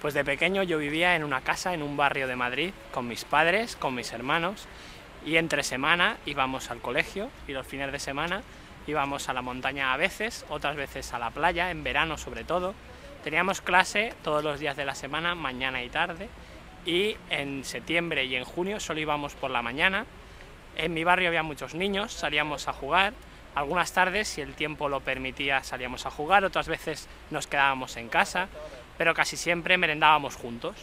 Pues de pequeño yo vivía en una casa en un barrio de Madrid con mis padres, con mis hermanos y entre semana íbamos al colegio y los fines de semana íbamos a la montaña a veces, otras veces a la playa, en verano sobre todo. Teníamos clase todos los días de la semana, mañana y tarde, y en septiembre y en junio solo íbamos por la mañana. En mi barrio había muchos niños, salíamos a jugar. Algunas tardes, si el tiempo lo permitía, salíamos a jugar, otras veces nos quedábamos en casa pero casi siempre merendábamos juntos.